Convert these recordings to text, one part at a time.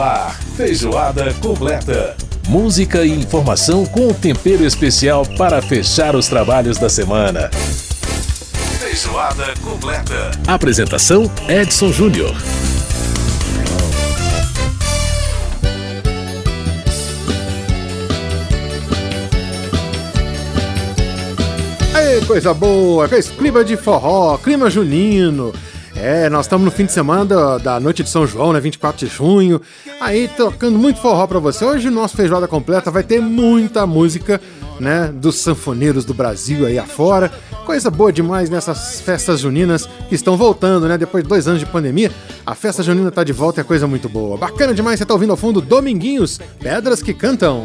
Ar, feijoada completa. Música e informação com tempero especial para fechar os trabalhos da semana. Feijoada completa. Apresentação: Edson Júnior. Aê, coisa boa, clima de forró, clima junino. É, nós estamos no fim de semana da, da, noite de São João, né? 24 de junho. Aí, tocando muito forró para você. Hoje o nosso feijoada completa vai ter muita música, né? Dos sanfoneiros do Brasil aí afora. Coisa boa demais nessas festas juninas que estão voltando, né? Depois de dois anos de pandemia, a festa junina tá de volta e é coisa muito boa. Bacana demais, você tá ouvindo ao fundo Dominguinhos, Pedras que Cantam.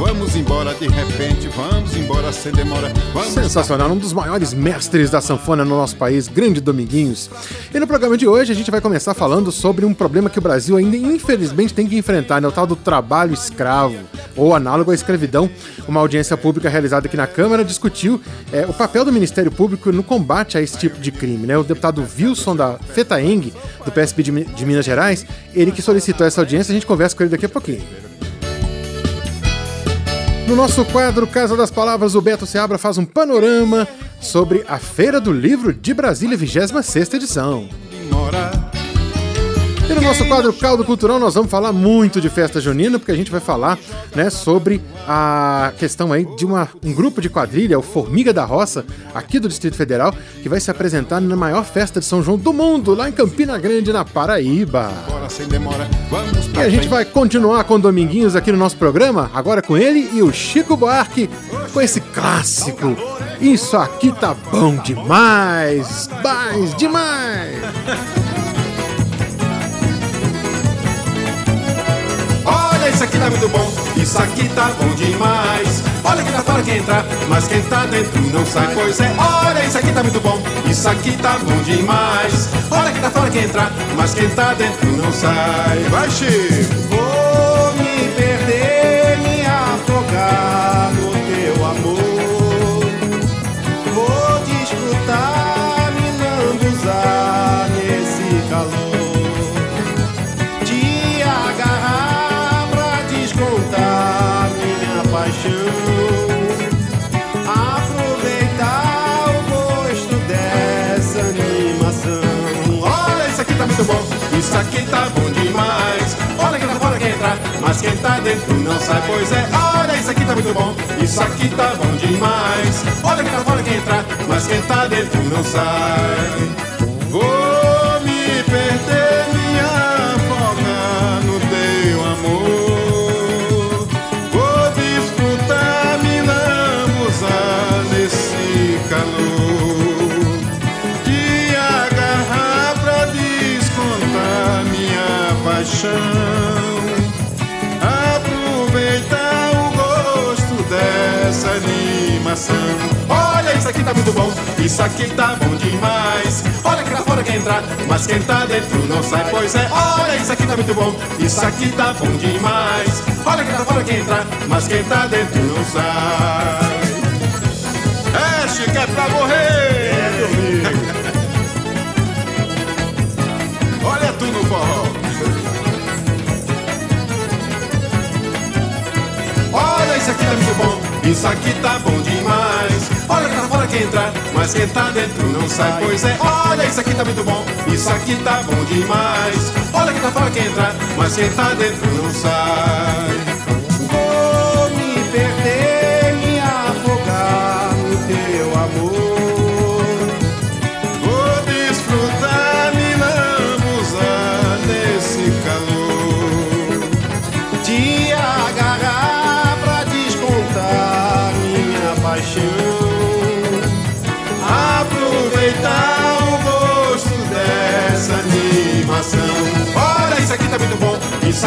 Vamos embora de repente, vamos embora sem demora. Vamos Sensacional, um dos maiores mestres da sanfona no nosso país, grande Dominguinhos. E no programa de hoje a gente vai começar falando sobre um problema que o Brasil ainda infelizmente tem que enfrentar, né? o tal do trabalho escravo, ou análogo à escravidão. Uma audiência pública realizada aqui na Câmara discutiu é, o papel do Ministério Público no combate a esse tipo de crime. Né? O deputado Wilson da FETAENG, do PSB de, de Minas Gerais, ele que solicitou essa audiência, a gente conversa com ele daqui a pouquinho. No nosso quadro Casa das Palavras, o Beto Seabra faz um panorama sobre a Feira do Livro de Brasília, 26 edição. E no nosso quadro Caldo Cultural nós vamos falar muito de festa junina, porque a gente vai falar né, sobre a questão aí de uma, um grupo de quadrilha, o Formiga da Roça, aqui do Distrito Federal, que vai se apresentar na maior festa de São João do mundo, lá em Campina Grande, na Paraíba. E a gente vai continuar com Dominguinhos aqui no nosso programa, agora com ele e o Chico Buarque, com esse clássico. Isso aqui tá bom demais, mais demais. Isso aqui tá muito bom, isso aqui tá bom demais. Olha quem tá fora quem entra, mas quem tá dentro não sai. Pois é, olha, isso aqui tá muito bom, isso aqui tá bom demais. Olha quem tá fora quem entra, mas quem tá dentro não sai. Vai, Chico! Vou me perder, me afogar mas quem tá dentro não sai. Pois é, olha, isso aqui tá muito bom. Isso aqui tá bom demais. Olha quem tá fora quer entrar, mas quem tá dentro não sai. Vou me tá muito bom, isso aqui tá bom demais. Olha que lá fora quer entrar, mas quem tá dentro não sai. Pois é, olha, isso aqui tá muito bom, isso aqui tá bom demais. Olha que lá fora quer entrar, mas quem tá dentro não sai. É, Chico, é pra morrer! É, Olha tu no forró. Olha, isso aqui tá muito bom, isso aqui tá bom demais. Olha lá fora quer entrar, mas quem tá dentro não sai. Pois é, olha, isso aqui tá muito bom, isso aqui tá bom demais. Olha que lá fora quer entrar, mas quem tá dentro não sai.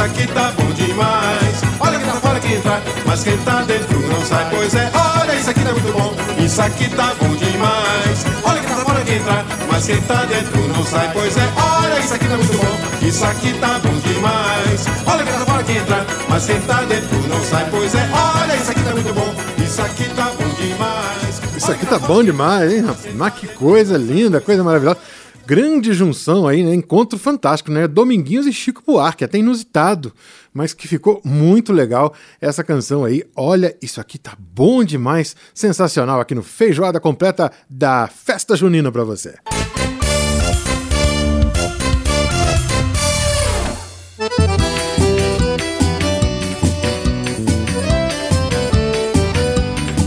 Isso aqui tá bom demais. Olha quem tá fora quem entrar, mas quem tá dentro não sai. Pois é, olha, isso aqui tá muito bom, isso aqui tá bom demais. Olha quem tá fora quem entrar, mas quem tá dentro não sai. Pois é, olha, isso aqui tá muito bom, isso aqui tá bom demais. Olha quem tá fora quem entrar, mas quem tá dentro não sai. Pois é, olha, isso aqui tá muito bom, isso aqui tá bom demais. Isso aqui tá bom demais, hein, rapaz? Mas que coisa linda, coisa maravilhosa. Grande junção aí, né? Encontro fantástico, né? Dominguinhos e Chico Buarque, até inusitado, mas que ficou muito legal essa canção aí. Olha, isso aqui tá bom demais, sensacional aqui no Feijoada Completa da Festa Junina para você.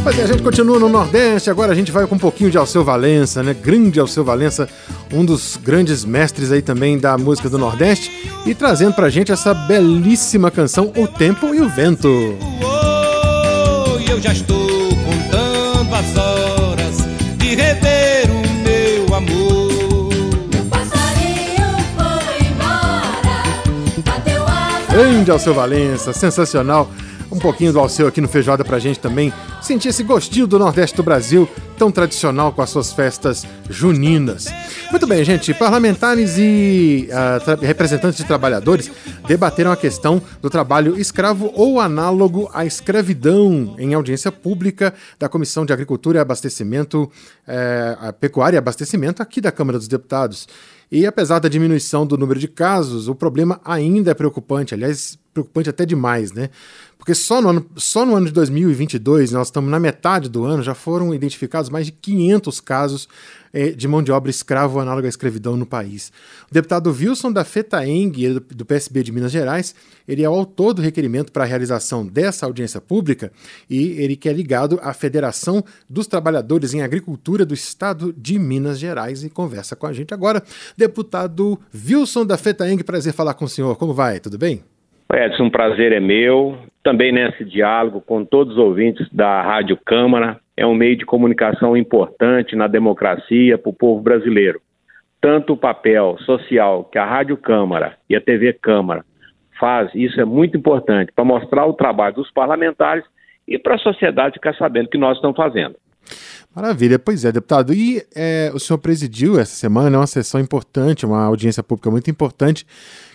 Mas a gente continua no Nordeste, agora a gente vai com um pouquinho de Alceu Valença, né? Grande Alceu Valença, um dos grandes mestres aí também da música do Nordeste, e trazendo pra gente essa belíssima canção O Tempo e o Vento. Oh, eu já estou contando as horas de rever o meu amor. Grande Alceu Valença, sensacional um pouquinho do Alceu aqui no Feijoada pra gente também sentir esse gostinho do Nordeste do Brasil, tão tradicional com as suas festas juninas. Muito bem, gente, parlamentares e uh, representantes de trabalhadores debateram a questão do trabalho escravo ou análogo à escravidão em audiência pública da Comissão de Agricultura e Abastecimento, uh, Pecuária e Abastecimento aqui da Câmara dos Deputados. E apesar da diminuição do número de casos, o problema ainda é preocupante, aliás, preocupante até demais, né? Porque só no, ano, só no ano de 2022, nós estamos na metade do ano, já foram identificados mais de 500 casos eh, de mão de obra escravo análoga à escravidão no país. O deputado Wilson da FETAENG, do, do PSB de Minas Gerais, ele é o autor do requerimento para a realização dessa audiência pública e ele que é ligado à Federação dos Trabalhadores em Agricultura do Estado de Minas Gerais e conversa com a gente agora. Deputado Wilson da FETAENG, prazer falar com o senhor. Como vai? Tudo bem? Edson, um prazer é meu. Também nesse diálogo com todos os ouvintes da Rádio Câmara. É um meio de comunicação importante na democracia para o povo brasileiro. Tanto o papel social que a Rádio Câmara e a TV Câmara faz, isso é muito importante para mostrar o trabalho dos parlamentares e para a sociedade ficar sabendo o que nós estamos fazendo. Maravilha, pois é, deputado. E é, o senhor presidiu essa semana né, uma sessão importante, uma audiência pública muito importante,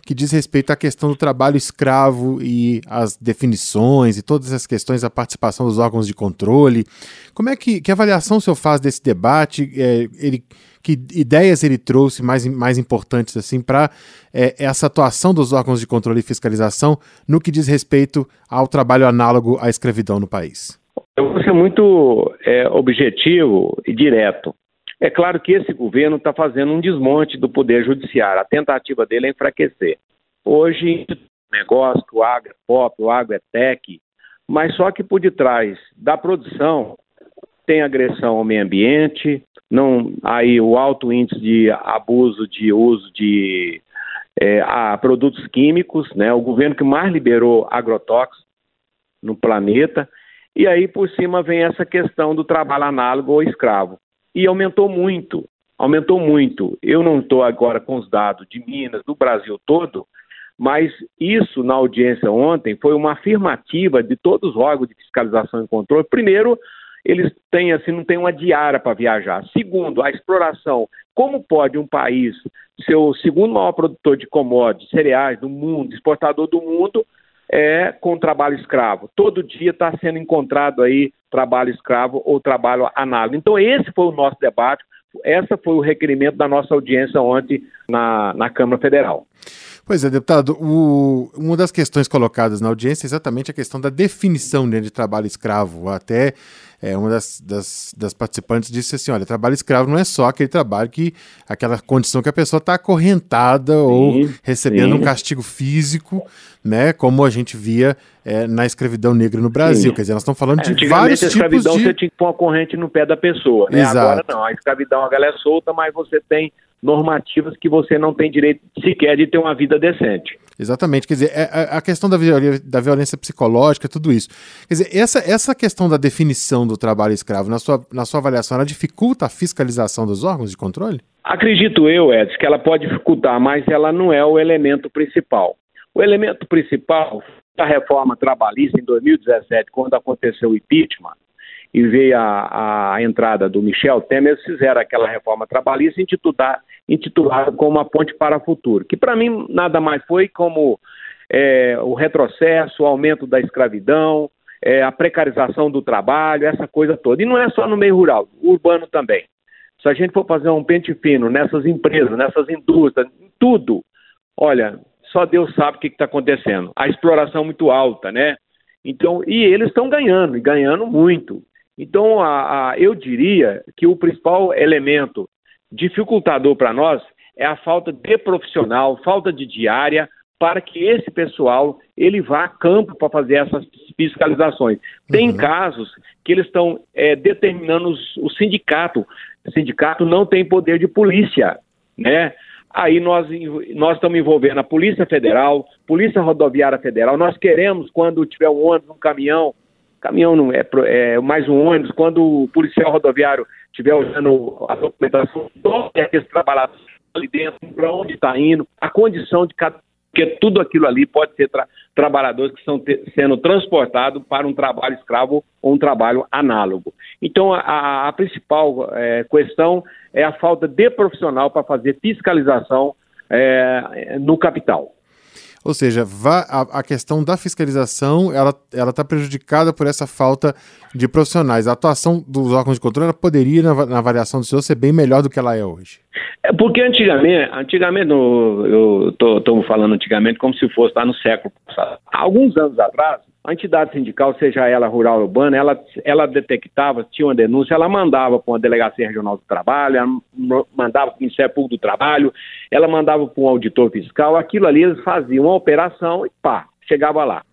que diz respeito à questão do trabalho escravo e as definições e todas as questões da participação dos órgãos de controle. Como é que, que avaliação o senhor faz desse debate? É, ele, que ideias ele trouxe mais, mais importantes assim para é, essa atuação dos órgãos de controle e fiscalização no que diz respeito ao trabalho análogo à escravidão no país? Eu vou ser muito é, objetivo e direto. É claro que esse governo está fazendo um desmonte do poder judiciário. A tentativa dele é enfraquecer. Hoje, negócio, o agro é pop, o agro é tech, mas só que por detrás da produção tem agressão ao meio ambiente, não aí o alto índice de abuso de uso de é, a produtos químicos, né? O governo que mais liberou agrotóxicos no planeta e aí, por cima, vem essa questão do trabalho análogo ou escravo. E aumentou muito, aumentou muito. Eu não estou agora com os dados de Minas, do Brasil todo, mas isso, na audiência ontem, foi uma afirmativa de todos os órgãos de fiscalização e controle. Primeiro, eles têm assim, não têm uma diária para viajar. Segundo, a exploração. Como pode um país ser o segundo maior produtor de commodities, cereais do mundo, exportador do mundo, é com trabalho escravo. Todo dia está sendo encontrado aí trabalho escravo ou trabalho análogo. Então, esse foi o nosso debate, essa foi o requerimento da nossa audiência ontem na, na Câmara Federal. Pois é, deputado, o, uma das questões colocadas na audiência é exatamente a questão da definição né, de trabalho escravo. Até é, uma das, das, das, participantes disse assim: olha, trabalho escravo não é só aquele trabalho que. aquela condição que a pessoa está acorrentada sim, ou recebendo sim. um castigo físico, né? Como a gente via é, na escravidão negra no Brasil. Sim. Quer dizer, nós estamos falando de vários tipos de. a escravidão você tinha que pôr uma corrente no pé da pessoa. Né? Exato. Agora não, a escravidão a galera é solta, mas você tem normativas que você não tem direito sequer de ter uma vida decente. Exatamente, quer dizer, é, é, a questão da, violência, da violência psicológica, tudo isso. Quer dizer, essa, essa questão da definição do trabalho escravo, na sua, na sua avaliação, ela dificulta a fiscalização dos órgãos de controle? Acredito eu, Edson, que ela pode dificultar, mas ela não é o elemento principal. O elemento principal da reforma trabalhista em 2017, quando aconteceu o impeachment, e veio a, a entrada do Michel Temer, eles fizeram aquela reforma trabalhista intitulada, intitulada como a ponte para o futuro, que para mim nada mais foi como é, o retrocesso, o aumento da escravidão, é, a precarização do trabalho, essa coisa toda. E não é só no meio rural, urbano também. se a gente for fazer um pente fino nessas empresas, nessas indústrias, tudo, olha, só Deus sabe o que está acontecendo. A exploração muito alta, né? Então, e eles estão ganhando, e ganhando muito. Então, a, a, eu diria que o principal elemento dificultador para nós é a falta de profissional, falta de diária, para que esse pessoal ele vá a campo para fazer essas fiscalizações. Tem uhum. casos que eles estão é, determinando os, o sindicato. O sindicato não tem poder de polícia, né? Aí nós, nós estamos envolvendo a Polícia Federal, Polícia Rodoviária Federal. Nós queremos, quando tiver um ônibus, um caminhão, caminhão não é, é mais um ônibus, quando o policial rodoviário estiver usando a documentação, todos aqueles trabalhadores ali dentro, para onde está indo, a condição de cada porque tudo aquilo ali pode ser tra trabalhadores que estão sendo transportados para um trabalho escravo ou um trabalho análogo. Então, a, a principal é, questão é a falta de profissional para fazer fiscalização é, no capital. Ou seja, a, questão da fiscalização ela está prejudicada por essa falta de profissionais. A atuação dos órgãos de controle poderia, na, na avaliação do senhor, ser bem melhor do que ela é hoje. É porque antigamente, antigamente eu estou falando antigamente como se fosse lá no século passado. Há alguns anos atrás, a entidade sindical, seja ela rural ou urbana, ela, ela detectava, tinha uma denúncia, ela mandava para uma delegacia regional do trabalho, ela mandava para o Ministério Público do Trabalho, ela mandava para um auditor fiscal, aquilo ali eles faziam uma operação e pá, chegava lá.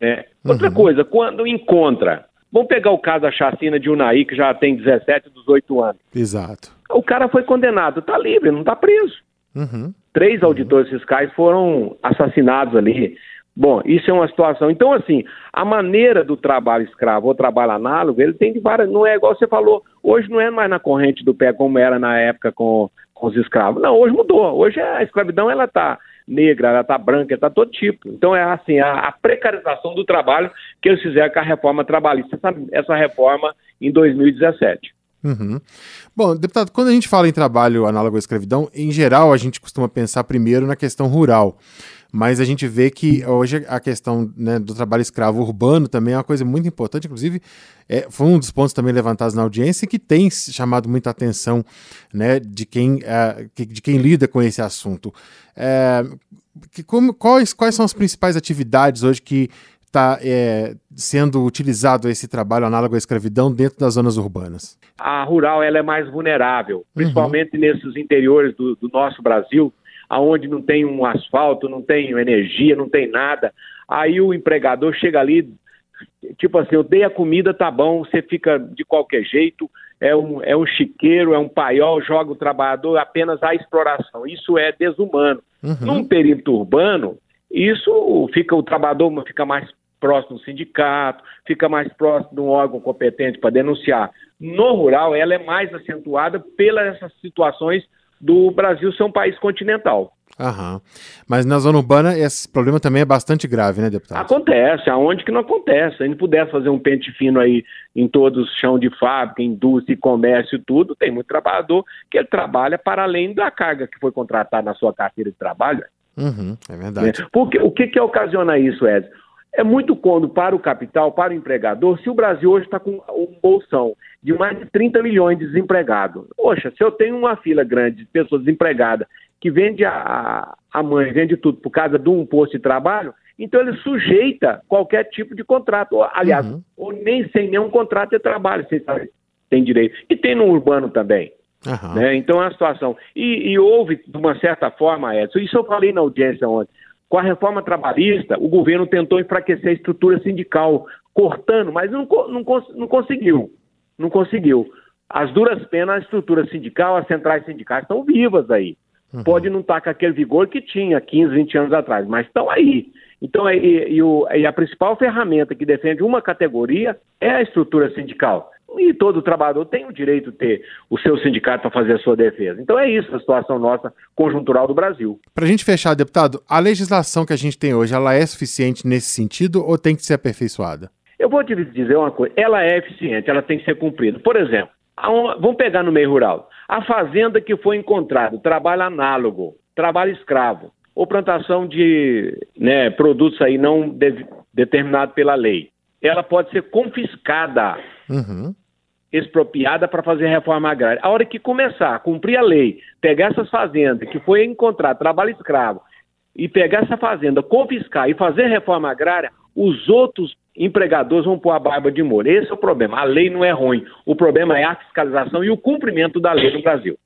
É. Outra uhum. coisa, quando encontra, vamos pegar o caso da chacina de Unai, que já tem 17, 18 anos. Exato. O cara foi condenado, está livre, não está preso. Uhum. Três auditores uhum. fiscais foram assassinados ali. Bom, isso é uma situação. Então, assim, a maneira do trabalho escravo ou trabalho análogo, ele tem de várias. Não é igual você falou, hoje não é mais na corrente do pé como era na época com, com os escravos. Não, hoje mudou. Hoje a escravidão ela está negra, ela está branca, está todo tipo. Então é assim, a, a, precarização do trabalho que eles fizeram com a reforma trabalhista, essa, essa reforma em 2017. Uhum. Bom, deputado, quando a gente fala em trabalho análogo à escravidão, em geral a gente costuma pensar primeiro na questão rural. Mas a gente vê que hoje a questão né, do trabalho escravo urbano também é uma coisa muito importante. Inclusive, é, foi um dos pontos também levantados na audiência que tem chamado muita atenção né, de, quem, é, de quem lida com esse assunto. É, que, como, quais, quais são as principais atividades hoje que está é, sendo utilizado esse trabalho análogo à escravidão dentro das zonas urbanas? A rural ela é mais vulnerável, principalmente uhum. nesses interiores do, do nosso Brasil, aonde não tem um asfalto, não tem energia, não tem nada. Aí o empregador chega ali, tipo assim, eu dei a comida, tá bom, você fica de qualquer jeito, é um, é um chiqueiro, é um paiol, joga o trabalhador apenas à exploração. Isso é desumano. Uhum. Num perímetro urbano, isso fica, o trabalhador fica mais próximo do sindicato, fica mais próximo de um órgão competente para denunciar. No rural, ela é mais acentuada pelas essas situações do Brasil ser um país continental. Aham. Mas na zona urbana esse problema também é bastante grave, né, deputado? Acontece, aonde que não acontece. Se a gente pudesse fazer um pente fino aí em todos os chão de fábrica, indústria, comércio tudo, tem muito trabalhador que ele trabalha para além da carga que foi contratada na sua carteira de trabalho. Uhum, é verdade. Porque o que, que ocasiona isso, Ed? É muito cômodo para o capital, para o empregador, se o Brasil hoje está com um bolsão de mais de 30 milhões de desempregados. Poxa, se eu tenho uma fila grande de pessoas desempregadas que vende a, a mãe, vende tudo por causa de um posto de trabalho, então ele sujeita qualquer tipo de contrato, aliás, uhum. ou nem sem nenhum contrato de trabalho, você sabe, tem direito. E tem no urbano também. Uhum. Né? Então é uma situação. E, e, houve, de uma certa forma, Edson, isso eu falei na audiência ontem. Com a reforma trabalhista, o governo tentou enfraquecer a estrutura sindical, cortando, mas não, não, não conseguiu não conseguiu. As duras penas, a estrutura sindical, as centrais sindicais estão vivas aí. Uhum. Pode não estar tá com aquele vigor que tinha 15, 20 anos atrás, mas estão aí. Então, e, e, o, e a principal ferramenta que defende uma categoria é a estrutura sindical. E todo trabalhador tem o direito de ter o seu sindicato para fazer a sua defesa. Então é isso a situação nossa conjuntural do Brasil. Para a gente fechar, deputado, a legislação que a gente tem hoje, ela é suficiente nesse sentido ou tem que ser aperfeiçoada? Eu vou te dizer uma coisa, ela é eficiente, ela tem que ser cumprida. Por exemplo, vamos pegar no meio rural. A fazenda que foi encontrada, trabalho análogo, trabalho escravo, ou plantação de né, produtos aí não de, determinado pela lei, ela pode ser confiscada. Uhum. expropriada para fazer reforma agrária. A hora que começar a cumprir a lei, pegar essas fazendas que foi encontrar trabalho escravo e pegar essa fazenda, confiscar e fazer reforma agrária, os outros empregadores vão pôr a barba de molho. Esse é o problema. A lei não é ruim. O problema é a fiscalização e o cumprimento da lei no Brasil.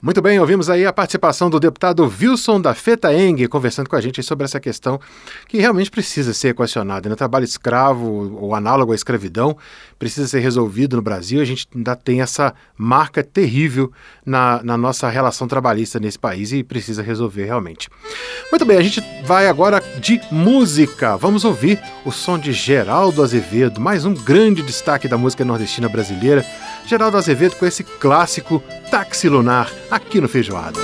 Muito bem, ouvimos aí a participação do deputado Wilson da Fetaeng conversando com a gente sobre essa questão que realmente precisa ser equacionada. Né? Trabalho escravo, ou análogo à escravidão, precisa ser resolvido no Brasil. A gente ainda tem essa marca terrível na, na nossa relação trabalhista nesse país e precisa resolver realmente. Muito bem, a gente vai agora de música. Vamos ouvir o som de Geraldo Azevedo, mais um grande destaque da música nordestina brasileira. Geraldo Azevedo com esse clássico Táxi Lunar aqui no Feijoada.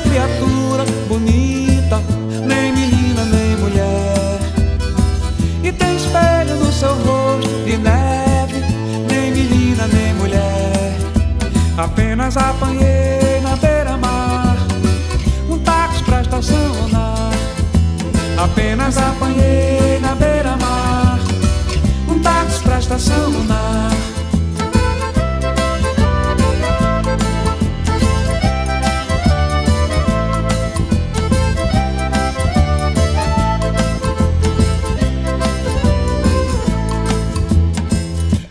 Criatura, bonita, nem menina nem mulher. E tem espelho no seu rosto de neve, nem menina nem mulher. Apenas apanhei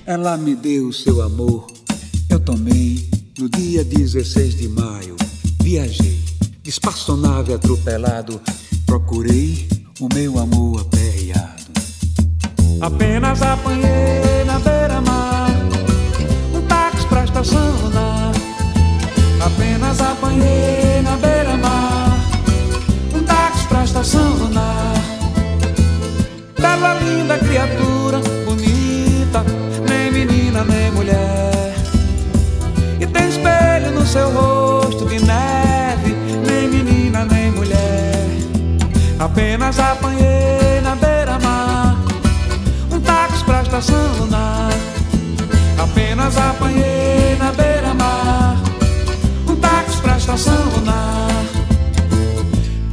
Ela me deu seu amor, eu tomei no dia 16 de maio. Viajei, espaçonave atropelado, procurei o meu amor aperreado. Apenas apanhei na beira-mar um táxi pra estação lunar. Apenas apanhei na beira-mar um táxi pra estação lunar. Bela linda criatura, seu rosto de neve, nem menina nem mulher. Apenas apanhei na beira-mar um táxi pra estação lunar. Apenas apanhei na beira-mar um táxi pra estação lunar.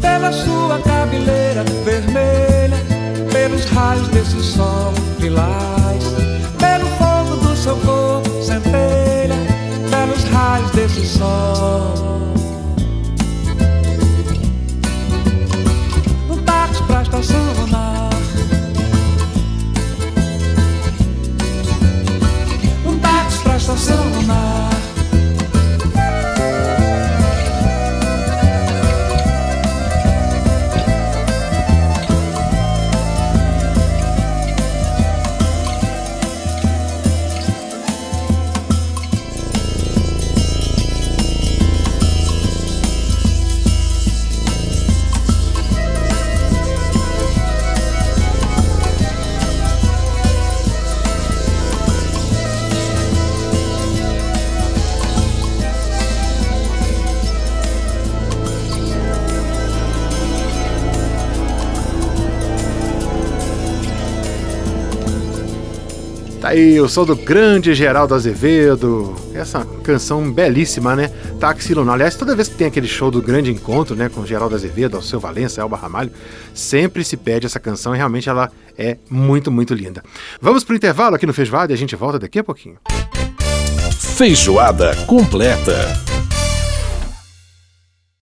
Pela sua cabeleira vermelha, pelos raios desse sol lilás, pelo sol. Um táxi pra estação aí o som do grande Geraldo Azevedo. Essa canção belíssima, né? Táxi Lunar. Aliás, toda vez que tem aquele show do grande encontro, né? Com Geraldo Azevedo, Alceu Valença, Elba Ramalho, sempre se pede essa canção e realmente ela é muito, muito linda. Vamos pro intervalo aqui no Feijoada e a gente volta daqui a pouquinho. Feijoada completa.